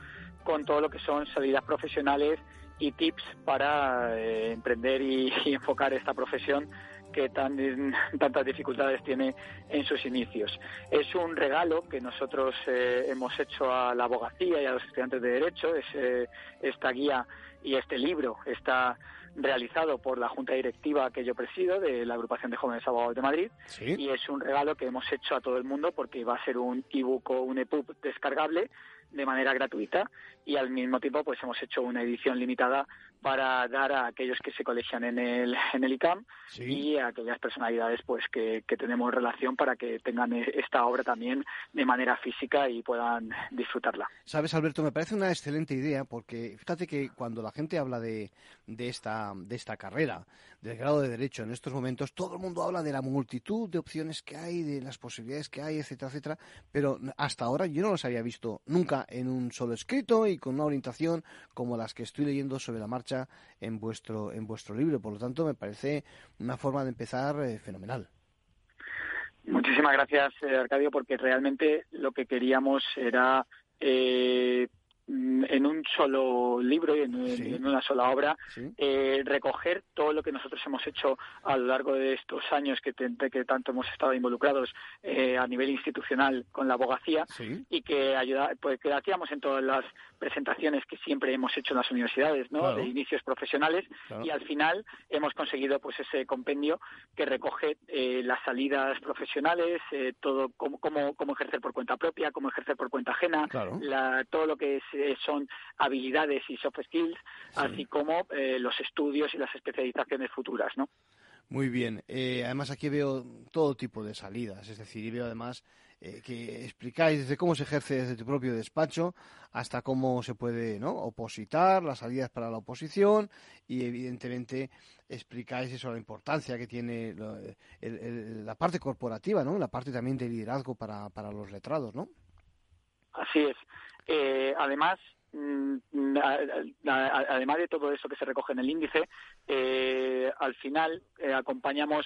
L: con todo lo que son salidas profesionales y tips para eh, emprender y, enfocar esta profesión que tan, tantas dificultades tiene en sus inicios. Es un regalo que nosotros eh, hemos hecho a la abogacía y a los estudiantes de Derecho, es eh, esta guía y este libro está realizado por la Junta Directiva que yo presido de la Agrupación de Jóvenes Abogados de Madrid. Y es un regalo que hemos hecho a todo el mundo porque va a ser un ebook o un EPUB descargable de manera gratuita y al mismo tiempo pues hemos hecho una edición limitada para dar a aquellos que se colegian en el, en el ICAM y a aquellas personalidades pues que, que tenemos relación para que tengan esta obra también de manera física y puedan disfrutarla.
B: Sabes, Alberto, me parece una excelente idea porque fíjate que cuando la gente habla de, de, esta, de esta carrera, del grado de Derecho en estos momentos, todo el mundo habla de la multitud de opciones que hay, de las posibilidades que hay, etcétera, etcétera, pero hasta ahora yo no los había visto nunca en un solo escrito y con una orientación como las que estoy leyendo sobre la marcha en vuestro, en vuestro libro. Por lo tanto, me parece una forma de empezar eh, fenomenal.
L: Muchísimas gracias, eh, Arcadio, porque realmente lo que queríamos era eh, en un solo libro y en, una sola obra eh, recoger todo lo que nosotros hemos hecho a lo largo de estos años que, que tanto hemos estado involucrados eh, a nivel institucional con la abogacía y que ayuda pues que hacíamos en todas las presentaciones que siempre hemos hecho en las universidades ¿no? de inicios profesionales y al final hemos conseguido pues ese compendio que recoge eh, las salidas profesionales todo cómo, cómo, cómo ejercer por cuenta propia cómo ejercer por cuenta ajena todo lo que es eh, son habilidades y soft skills, así como eh, los estudios y las especializaciones futuras, ¿no?
B: Muy bien. Eh, además aquí veo todo tipo de salidas, es decir, y veo además que explicáis desde cómo se ejerce desde tu propio despacho hasta cómo se puede ¿no? opositar, las salidas para la oposición y evidentemente explicáis eso, la importancia que tiene la parte corporativa, ¿no? la parte también de liderazgo para, para los letrados, ¿no?
L: Así es. Eh, además, mm, además de todo eso que se recoge en el índice, eh, al final eh, acompañamos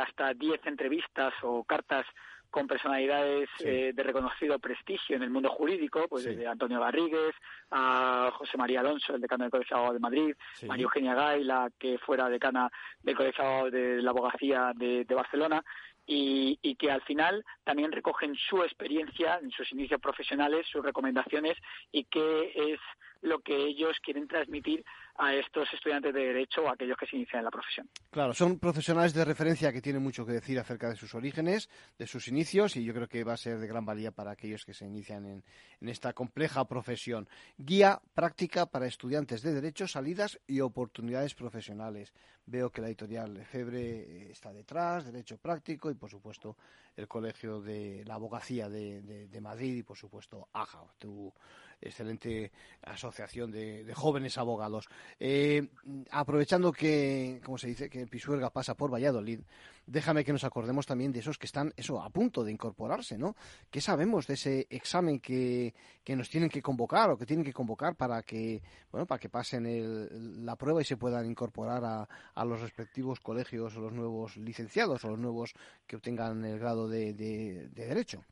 L: hasta 10 entrevistas o cartas con personalidades de reconocido prestigio en el mundo jurídico, pues desde Antonio Garrigues a José María Alonso, el decano del Colegio de Madrid, María Eugenia Gay, la que fuera decana del Colegio de la Abogacía de Barcelona, y, que al final también recogen su experiencia en sus inicios profesionales, sus recomendaciones y qué es lo que ellos quieren transmitir a estos estudiantes de Derecho o a aquellos que se inician en la profesión.
B: Claro, son profesionales de referencia que tienen mucho que decir acerca de sus orígenes, de sus inicios, y yo creo que va a ser de gran valía para aquellos que se inician en, en esta compleja profesión. Guía práctica para estudiantes de Derecho, salidas y oportunidades profesionales. Veo que la editorial Febre está detrás, Derecho Práctico y, por supuesto, el Colegio de la Abogacía de, de, Madrid y, por supuesto, AJA, tu excelente asociación de, jóvenes abogados. Eh, aprovechando que, como se dice, que Pisuerga pasa por Valladolid, déjame que nos acordemos también de esos que están eso a punto de incorporarse, ¿no? ¿Qué sabemos de ese examen que, que nos tienen que convocar o que tienen que convocar para que, bueno, para que pasen el, la prueba y se puedan incorporar a, a los respectivos colegios o los nuevos licenciados o los nuevos que obtengan el grado de, de, derecho?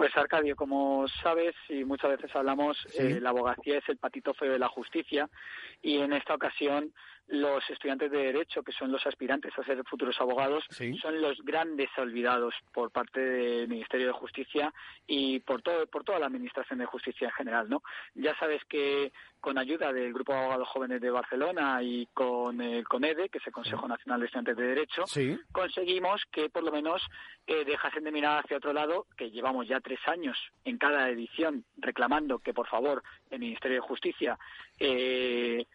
L: Pues Arcadio, como sabes y muchas veces hablamos, eh, la abogacía es el patito feo de la justicia y en esta ocasión los estudiantes de Derecho, que son los aspirantes a ser futuros abogados, son los grandes olvidados por parte del Ministerio de Justicia y por, todo, por toda la Administración de Justicia en general. ¿no? Ya sabes que con ayuda del Grupo de Abogados Jóvenes de Barcelona y con el CONEDE, que es el Consejo Nacional de Estudiantes de Derecho, conseguimos que por lo menos eh, dejasen de mirar hacia otro lado, que llevamos ya tres años en cada edición reclamando que por favor el Ministerio de Justicia eh,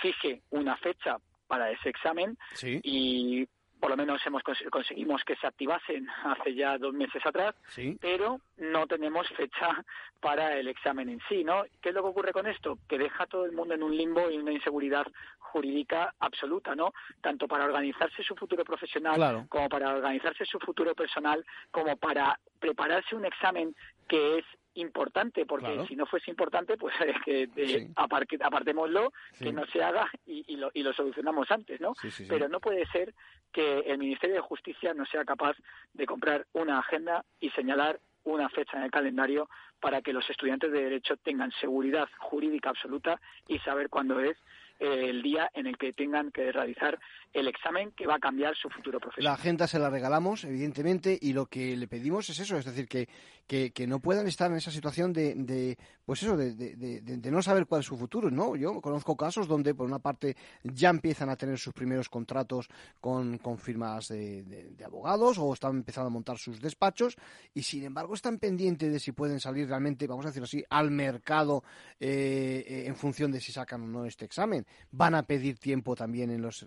L: fije una fecha para ese examen y por lo menos hemos conseguimos que se activasen hace ya dos meses atrás, pero no tenemos fecha para el examen en sí, ¿no? ¿Qué es lo que ocurre con esto? Que deja a todo el mundo en un limbo y una inseguridad jurídica absoluta, ¿no? Tanto para organizarse su futuro profesional como para organizarse su futuro personal, como para prepararse un examen que es importante, porque si no fuese importante, pues que eh, apartémoslo, que no se haga y, lo, y, lo, solucionamos antes, ¿no? Pero no puede ser que el Ministerio de Justicia no sea capaz de comprar una agenda y señalar una fecha en el calendario para que los estudiantes de Derecho tengan seguridad jurídica absoluta y saber cuándo es el día en el que tengan que realizar el examen que va a cambiar su futuro profesional.
B: La agenda se la regalamos, evidentemente, y lo que le pedimos es eso, es decir, que, que, no puedan estar en esa situación de, de pues eso, de, no saber cuál es su futuro, ¿no? Yo conozco casos donde, por una parte, ya empiezan a tener sus primeros contratos con, firmas de, abogados o están empezando a montar sus despachos y, sin embargo, están pendientes de si pueden salir realmente, vamos a decirlo así, al mercado eh, eh, en función de si sacan o no este examen van a pedir tiempo también en las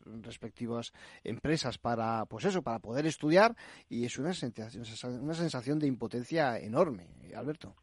B: respectivas empresas para, pues eso, para poder estudiar y es una sensación, una sensación de impotencia enorme, Alberto.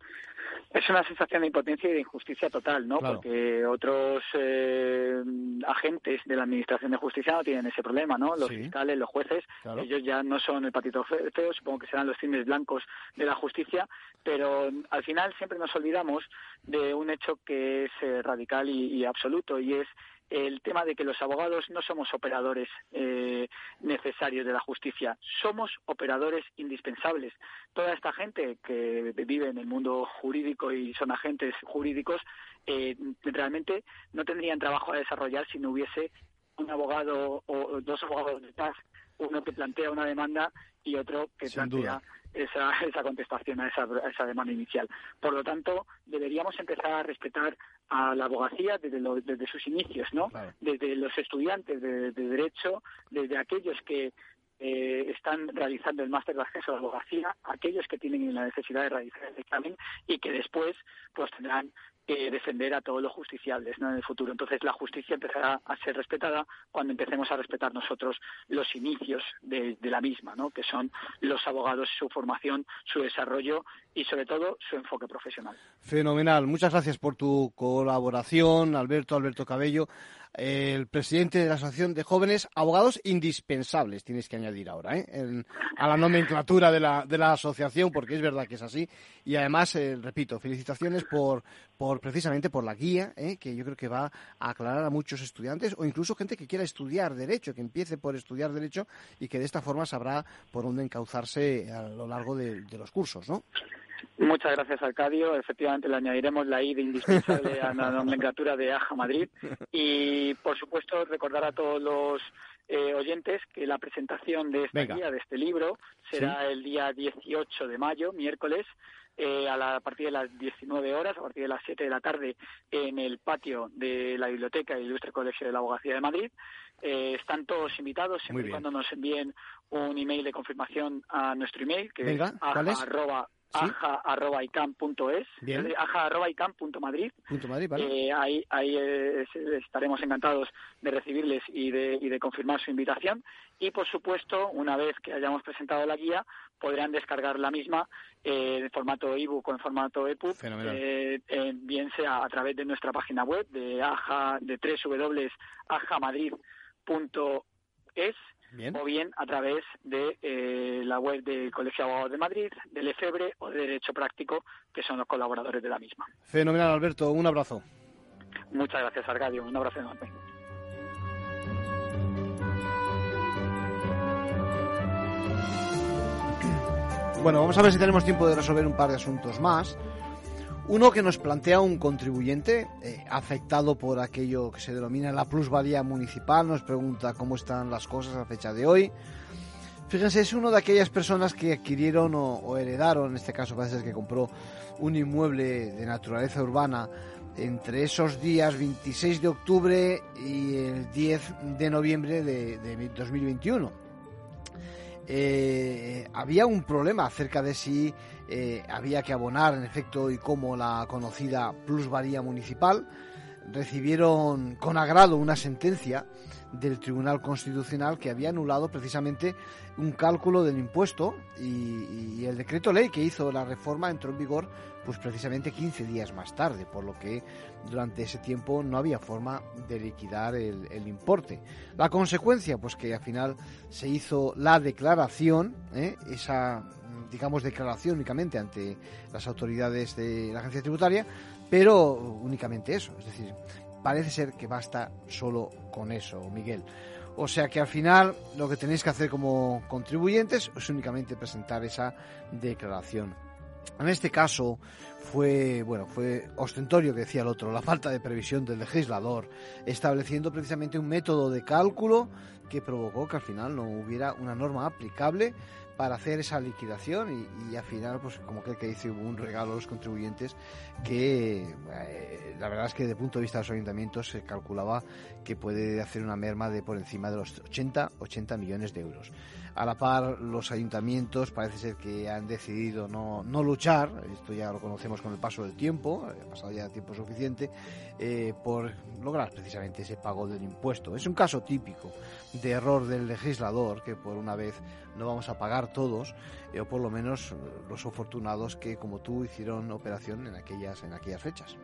L: Es una sensación de impotencia y de injusticia total, ¿no? Porque otros eh, agentes de la Administración de Justicia no tienen ese problema, ¿no? Los fiscales, los jueces, ellos ya no son el patito feo, supongo que serán los cines blancos de la justicia, pero al final siempre nos olvidamos de un hecho que es eh, radical y absoluto, y es el tema de que los abogados no somos operadores eh, necesarios de la justicia, somos operadores indispensables. Toda esta gente que vive en el mundo jurídico y son agentes jurídicos, eh, realmente no tendrían trabajo a desarrollar si no hubiese un abogado o dos abogados detrás, uno que plantea una demanda y otro que plantea esa, esa contestación a esa, a esa demanda inicial. Por lo tanto, deberíamos empezar a respetar a la abogacía desde, desde sus inicios, ¿no? Desde los estudiantes de, derecho, desde aquellos que eh, están realizando el máster de acceso a la abogacía, aquellos que tienen la necesidad de realizar el examen y que después pues tendrán que defender a todos los justiciables ¿no? en el futuro. Entonces la justicia empezará a ser respetada cuando empecemos a respetar nosotros los inicios de, de la misma, ¿no? que son los abogados, su formación, su desarrollo y sobre todo su enfoque profesional.
B: Fenomenal. Muchas gracias por tu colaboración, Alberto, Alberto Cabello el presidente de la Asociación de Jóvenes Abogados Indispensables, tienes que añadir ahora, ¿eh? a la nomenclatura de la, de la asociación, porque es verdad que es así. Y además, eh, repito, felicitaciones por, por precisamente por la guía, ¿eh? que yo creo que va a aclarar a muchos estudiantes o incluso gente que quiera estudiar Derecho, que empiece por estudiar Derecho y que de esta forma sabrá por dónde encauzarse a lo largo de, de los cursos, ¿no?
L: Muchas gracias, Arcadio. Efectivamente, le añadiremos la I de indispensable a la nomenclatura de AJA Madrid. Y, por supuesto, recordar a todos los eh, oyentes que la presentación de esta guía, de este libro, será el día 18 de mayo, miércoles, eh, a, la, partir de las 19 horas, a partir de las 7 de la tarde, en el patio de la Biblioteca del Ilustre Colegio de la Abogacía de Madrid. Eh, están todos invitados, siempre y cuando nos envíen un email de confirmación a nuestro email, que es, aja.icam.es, aja.icam.madrid. Eh, ahí ahí eh, estaremos encantados de recibirles y de, y de confirmar su invitación. Y, por supuesto, una vez que hayamos presentado la guía, podrán descargar la misma eh, en formato ebook o en formato EPUB, eh, bien sea a través de nuestra página web de aja de www.ajamadrid.es o bien a través de eh, la web del Colegio de Abogados de Madrid, del EFEBRE o de Derecho Práctico, que son los colaboradores de la misma.
B: Fenomenal, Alberto. Un abrazo.
L: Muchas gracias, Arcadio. Un abrazo enorme.
B: Bueno, vamos a ver si tenemos tiempo de resolver un par de asuntos más. Uno que nos plantea un contribuyente eh, afectado por aquello que se denomina la plusvalía municipal, nos pregunta cómo están las cosas a fecha de hoy. Fíjense, es uno de aquellas personas que adquirieron o, heredaron, en este caso parece que compró un inmueble de naturaleza urbana entre esos días 26 de octubre y el 10 de noviembre de, de 2021 eh, había un problema acerca de si eh, había que abonar en efecto y cómo la conocida plusvalía municipal. recibieron con agrado una sentencia del Tribunal Constitucional que había anulado precisamente un cálculo del impuesto y, el decreto ley que hizo la reforma entró en vigor pues precisamente 15 días más tarde, por lo que durante ese tiempo no había forma de liquidar el, importe. La consecuencia, pues que al final se hizo la declaración, ¿eh? esa digamos declaración únicamente ante las autoridades de la agencia tributaria, pero únicamente eso, es decir, parece ser que basta solo con eso, Miguel. O sea que al final lo que tenéis que hacer como contribuyentes es únicamente presentar esa declaración. En este caso fue, bueno, fue ostentorio que decía el otro, la falta de previsión del legislador, estableciendo precisamente un método de cálculo que provocó que al final no hubiera una norma aplicable para hacer esa liquidación y, al final, pues como que, que dice, un regalo a los contribuyentes que eh, la verdad es que el punto de vista de los ayuntamientos se calculaba que puede hacer una merma de por encima de los 80, 80 millones de euros. A la par, los ayuntamientos parece ser que han decidido no, no luchar, esto ya lo conocemos con el paso del tiempo, ha pasado ya tiempo suficiente, eh, por lograr precisamente ese pago del impuesto. Es un caso típico de error del legislador, que por una vez no vamos a pagar todos, eh, o por lo menos los afortunados que, como tú, hicieron operación en aquellas, en aquellas fechas.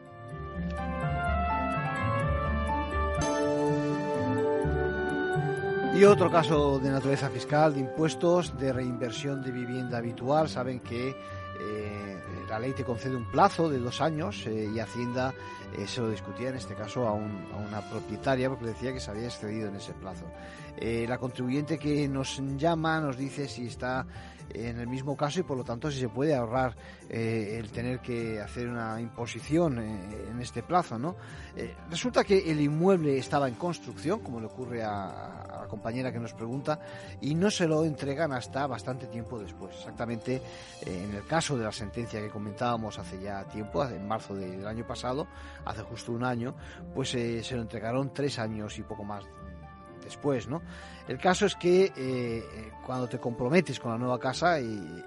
B: Y otro caso de naturaleza fiscal, de impuestos, de reinversión de vivienda habitual. Saben que eh, la ley te concede un plazo de dos años eh, y Hacienda eh, se lo discutía en este caso a, una propietaria porque decía que se había excedido en ese plazo. la contribuyente que nos llama nos dice si está en el mismo caso y por lo tanto si se puede ahorrar eh, el tener que hacer una imposición eh, en este plazo, ¿no? Eh, resulta que el inmueble estaba en construcción, como le ocurre a, la compañera que nos pregunta, y no se lo entregan hasta bastante tiempo después. Exactamente en el caso de la sentencia que comentábamos hace ya tiempo, en marzo del año pasado, hace justo un año, pues se lo entregaron tres años y poco más después, ¿no? El caso es que eh, cuando te comprometes con la nueva casa, y,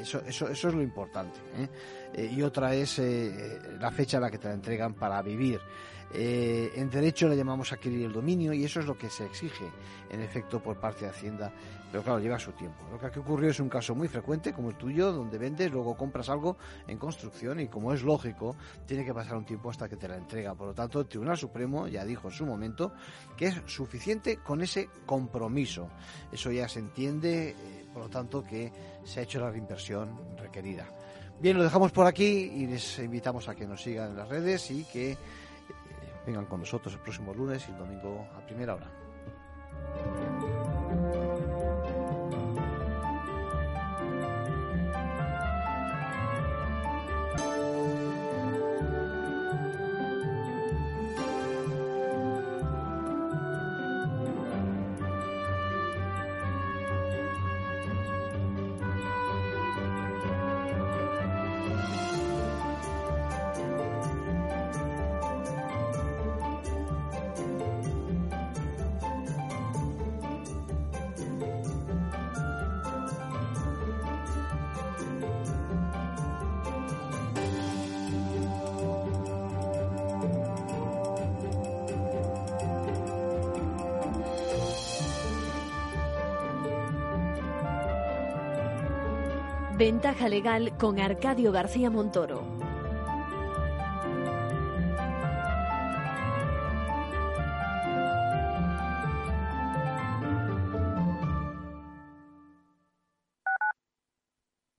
B: eso, es lo importante. ¿eh? Eh, y otra es la fecha a la que te la entregan para vivir. Eh, en derecho le llamamos adquirir el dominio y eso es lo que se exige en efecto por parte de Hacienda, pero claro, lleva su tiempo. Lo que aquí ocurrió es un caso muy frecuente como el tuyo, donde vendes, luego compras algo en construcción y como es lógico, tiene que pasar un tiempo hasta que te la entrega. Por lo tanto, el Tribunal Supremo ya dijo en su momento que es suficiente con ese compromiso. Eso ya se entiende, eh, por lo tanto, que se ha hecho la reinversión requerida. Bien, lo dejamos por aquí y les invitamos a que nos sigan en las redes y que vengan con nosotros el próximo lunes y el domingo a primera hora.
A: Ventaja legal con Arcadio García Montoro.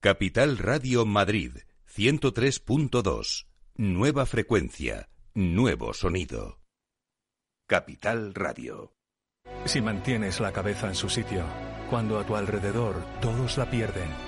I: Capital Radio Madrid 103.2. Nueva frecuencia, nuevo sonido. Capital Radio.
M: Si mantienes la cabeza en su sitio, cuando a tu alrededor todos la pierden,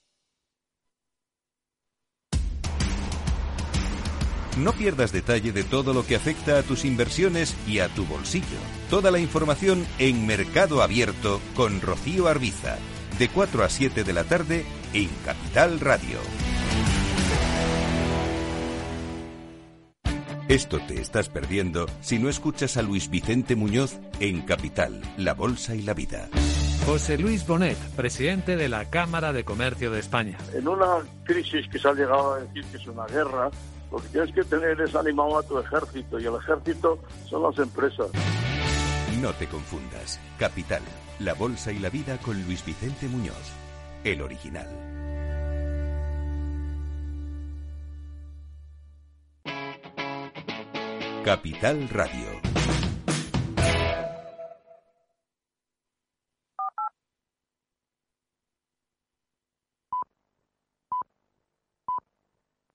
I: No pierdas detalle de todo lo que afecta a tus inversiones y a tu bolsillo. Toda la información en Mercado Abierto con Rocío Arbiza, de 4 a 7 de la tarde en Capital Radio. Esto te estás perdiendo si no escuchas a Luis Vicente Muñoz en Capital, La Bolsa y la Vida.
N: José Luis Bonet, presidente de la Cámara de Comercio de España.
O: En una crisis que se ha llegado a decir que es una guerra, lo que tienes que tener es animado a tu ejército y el ejército son las empresas.
I: No te confundas. Capital, la bolsa y la vida con Luis Vicente Muñoz, el original. Capital Radio.